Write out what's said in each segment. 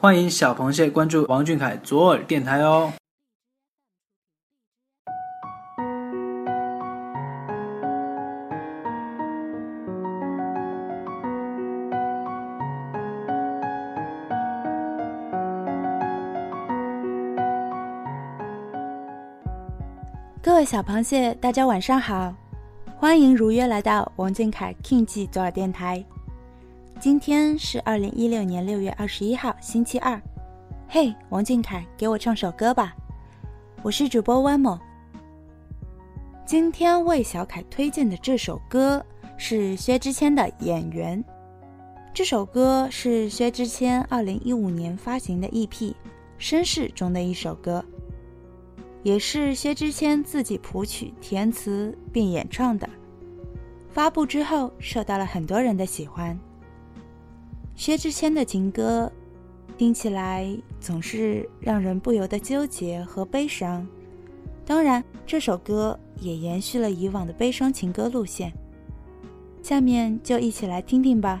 欢迎小螃蟹关注王俊凯左耳电台哦。各位小螃蟹，大家晚上好，欢迎如约来到王俊凯 King 记左耳电台。今天是二零一六年六月二十一号，星期二。嘿，王俊凯，给我唱首歌吧！我是主播 One More。今天为小凯推荐的这首歌是薛之谦的《演员》。这首歌是薛之谦二零一五年发行的 EP《绅士》中的一首歌，也是薛之谦自己谱曲、填词并演唱的。发布之后，受到了很多人的喜欢。薛之谦的情歌，听起来总是让人不由得纠结和悲伤。当然，这首歌也延续了以往的悲伤情歌路线。下面就一起来听听吧。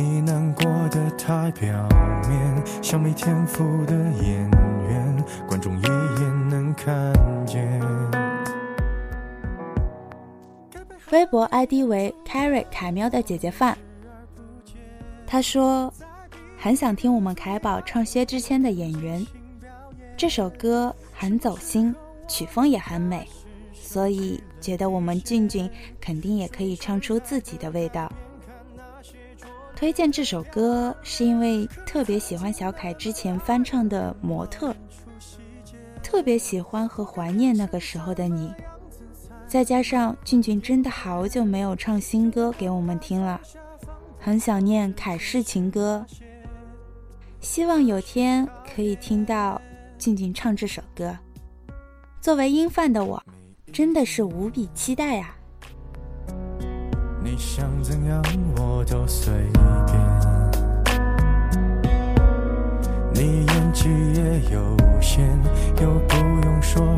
你难过的太表面，像没天赋的演员，观众一眼能看见。微博 ID 为 Carry 凯喵的姐姐范，他说很想听我们凯宝唱薛之谦的《演员》，这首歌很走心，曲风也很美，所以觉得我们俊俊肯定也可以唱出自己的味道。推荐这首歌是因为特别喜欢小凯之前翻唱的《模特》，特别喜欢和怀念那个时候的你，再加上俊俊真的好久没有唱新歌给我们听了，很想念凯式情歌，希望有天可以听到俊俊唱这首歌。作为音范的我，真的是无比期待啊！你想怎样我都随便，你演技也有限，又不用说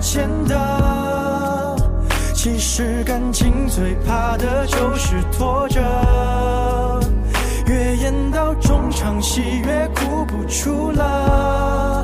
见的。其实感情最怕的就是拖着，越演到中场戏越哭不出了，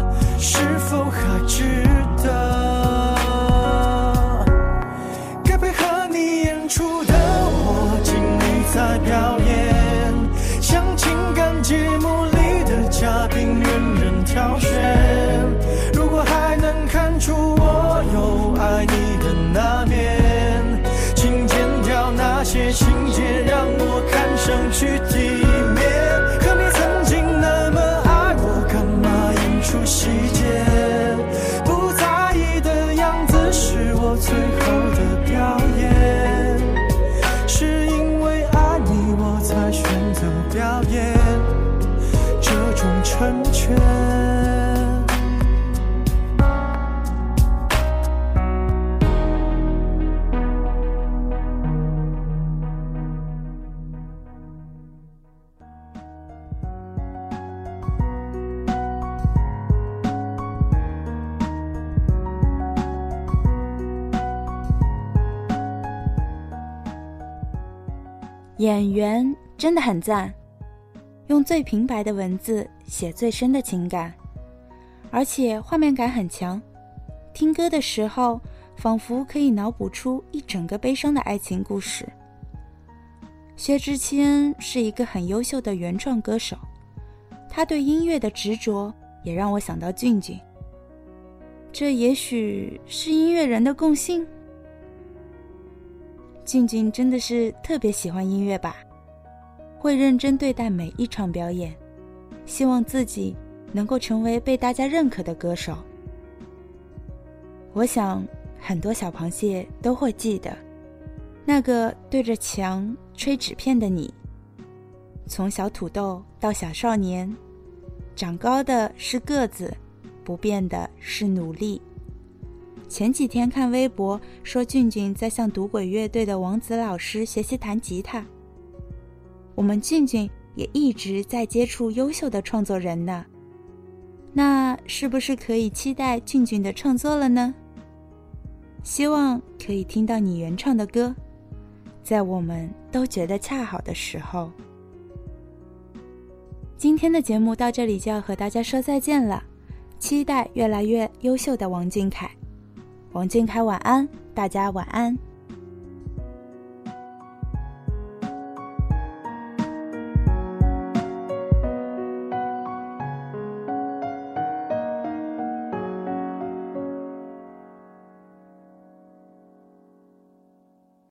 成全。演员真的很赞，用最平白的文字写最深的情感，而且画面感很强。听歌的时候，仿佛可以脑补出一整个悲伤的爱情故事。薛之谦是一个很优秀的原创歌手，他对音乐的执着也让我想到俊俊。这也许是音乐人的共性。俊俊真的是特别喜欢音乐吧，会认真对待每一场表演，希望自己能够成为被大家认可的歌手。我想很多小螃蟹都会记得，那个对着墙吹纸片的你。从小土豆到小少年，长高的是个子，不变的是努力。前几天看微博说，俊俊在向赌鬼乐队的王子老师学习弹吉他。我们俊俊也一直在接触优秀的创作人呢，那是不是可以期待俊俊的创作了呢？希望可以听到你原创的歌，在我们都觉得恰好的时候。今天的节目到这里就要和大家说再见了，期待越来越优秀的王俊凯。王俊凯晚安，大家晚安。